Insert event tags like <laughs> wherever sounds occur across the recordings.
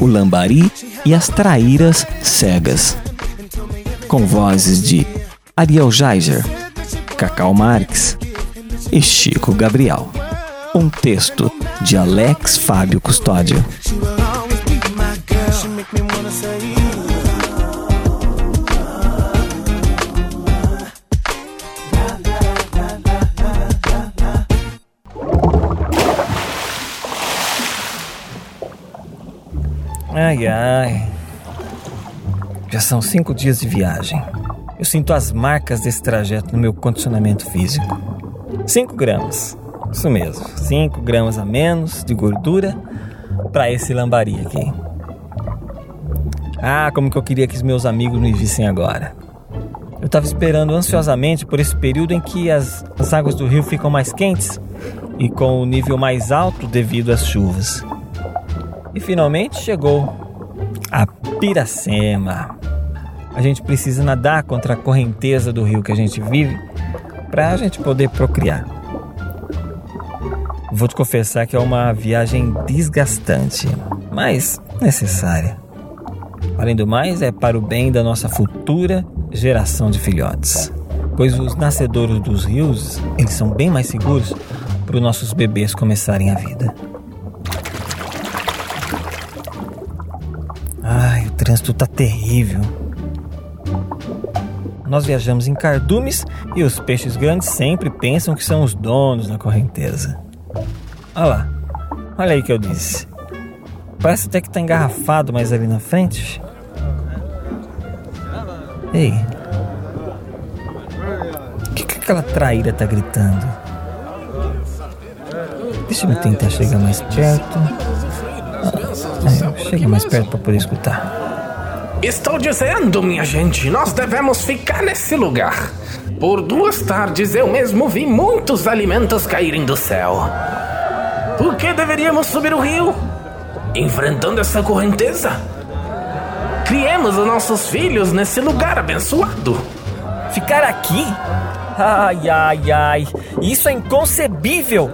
O Lambari e as Traíras Cegas. Com vozes de Ariel Geiger, Cacau Marques e Chico Gabriel. Um texto de Alex Fábio Custódio. Ai, ai. Já são cinco dias de viagem. Eu sinto as marcas desse trajeto no meu condicionamento físico. Cinco gramas. Isso mesmo. Cinco gramas a menos de gordura para esse lambari aqui. Ah, como que eu queria que os meus amigos me vissem agora. Eu estava esperando ansiosamente por esse período em que as, as águas do rio ficam mais quentes e com o nível mais alto devido às chuvas. E finalmente chegou a Piracema. A gente precisa nadar contra a correnteza do rio que a gente vive para a gente poder procriar. Vou te confessar que é uma viagem desgastante, mas necessária. Além do mais, é para o bem da nossa futura geração de filhotes, pois os nascedouros dos rios eles são bem mais seguros para os nossos bebês começarem a vida. Trânsito tá terrível. Nós viajamos em cardumes e os peixes grandes sempre pensam que são os donos da correnteza. Olha lá, olha aí que eu disse. Parece até que tá engarrafado mais ali na frente. Ei, o que, que aquela traíra tá gritando? Deixa eu tentar chegar mais perto. Ah, é, chega mais perto para poder escutar. Estou dizendo, minha gente, nós devemos ficar nesse lugar. Por duas tardes eu mesmo vi muitos alimentos caírem do céu. Por que deveríamos subir o rio? Enfrentando essa correnteza? Criemos os nossos filhos nesse lugar abençoado. Ficar aqui? Ai, ai, ai. Isso é inconcebível.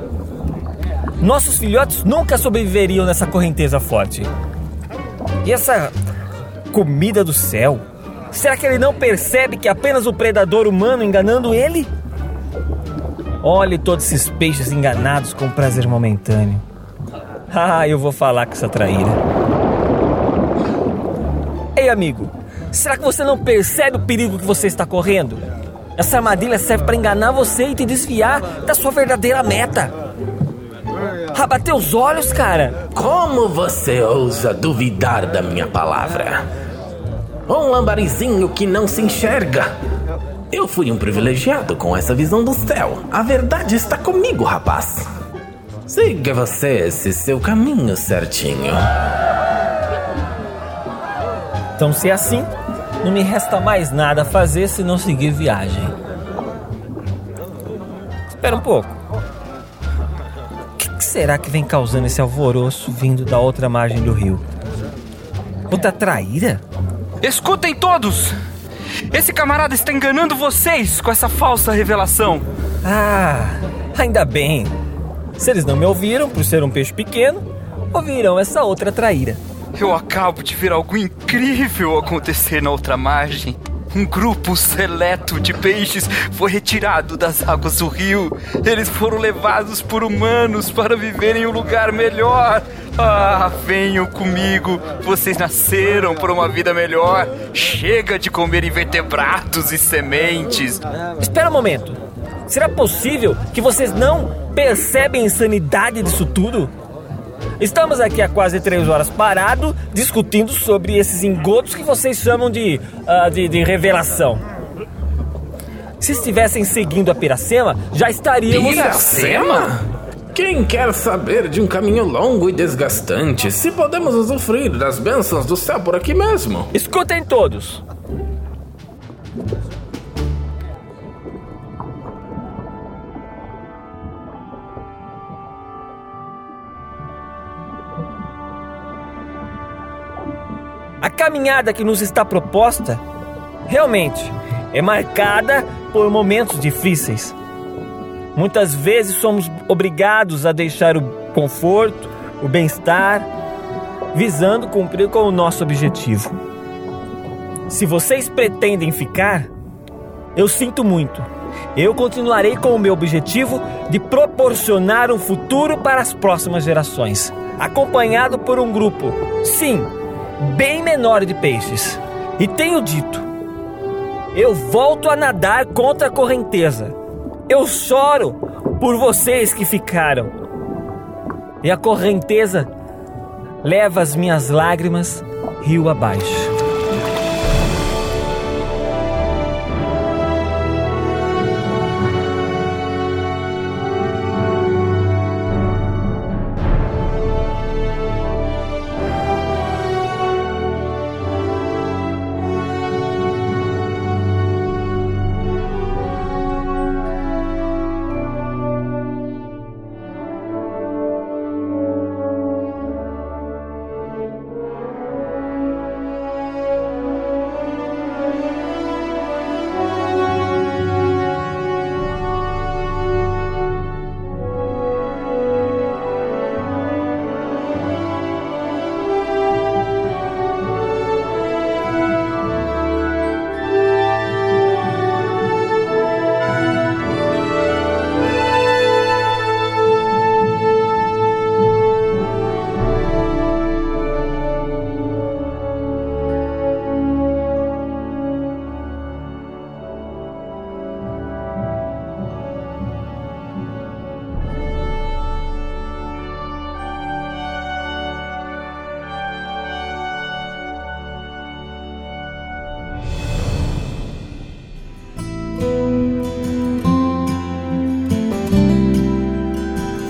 Nossos filhotes nunca sobreviveriam nessa correnteza forte. E essa comida do céu? Será que ele não percebe que é apenas o predador humano enganando ele? Olhe todos esses peixes enganados com prazer momentâneo. <laughs> Ah, eu vou falar com essa traíra. Ei, amigo, será que você não percebe o perigo que você está correndo? Essa armadilha serve para enganar você e te desviar da sua verdadeira meta. Abater os olhos, cara. Como você ousa duvidar da minha palavra? Um lambarizinho que não se enxerga. Eu fui um privilegiado com essa visão do céu. A verdade está comigo, rapaz. Siga você esse seu caminho certinho. Então, se é assim, não me resta mais nada a fazer se não seguir viagem. Espera um pouco. O que, que será que vem causando esse alvoroço vindo da outra margem do rio? Outra traíra? Escutem todos! Esse camarada está enganando vocês com essa falsa revelação. Ah, ainda bem. Se eles não me ouviram por ser um peixe pequeno, ouvirão essa outra traíra. Eu acabo de ver algo incrível acontecer na outra margem. Um grupo seleto de peixes foi retirado das águas do rio. Eles foram levados por humanos para viver em um lugar melhor. Ah, venham comigo. Vocês nasceram para uma vida melhor. Chega de comer invertebrados e sementes. Espera um momento. Será possível que vocês não percebem a insanidade disso tudo? Estamos aqui há quase três horas parado discutindo sobre esses engodos que vocês chamam de, uh, de, de, revelação. Se estivessem seguindo a Piracema, já estaríamos. Piracema? Quem quer saber de um caminho longo e desgastante se podemos usufruir das bênçãos do céu por aqui mesmo? Escutem todos. A caminhada que nos está proposta realmente é marcada por momentos difíceis. Muitas vezes somos obrigados a deixar o conforto, o bem-estar, visando cumprir com o nosso objetivo. Se vocês pretendem ficar, eu sinto muito. Eu continuarei com o meu objetivo de proporcionar um futuro para as próximas gerações, acompanhado por um grupo, sim, bem menor de peixes. E tenho dito, eu volto a nadar contra a correnteza. Eu choro por vocês que ficaram. E a correnteza leva as minhas lágrimas rio abaixo.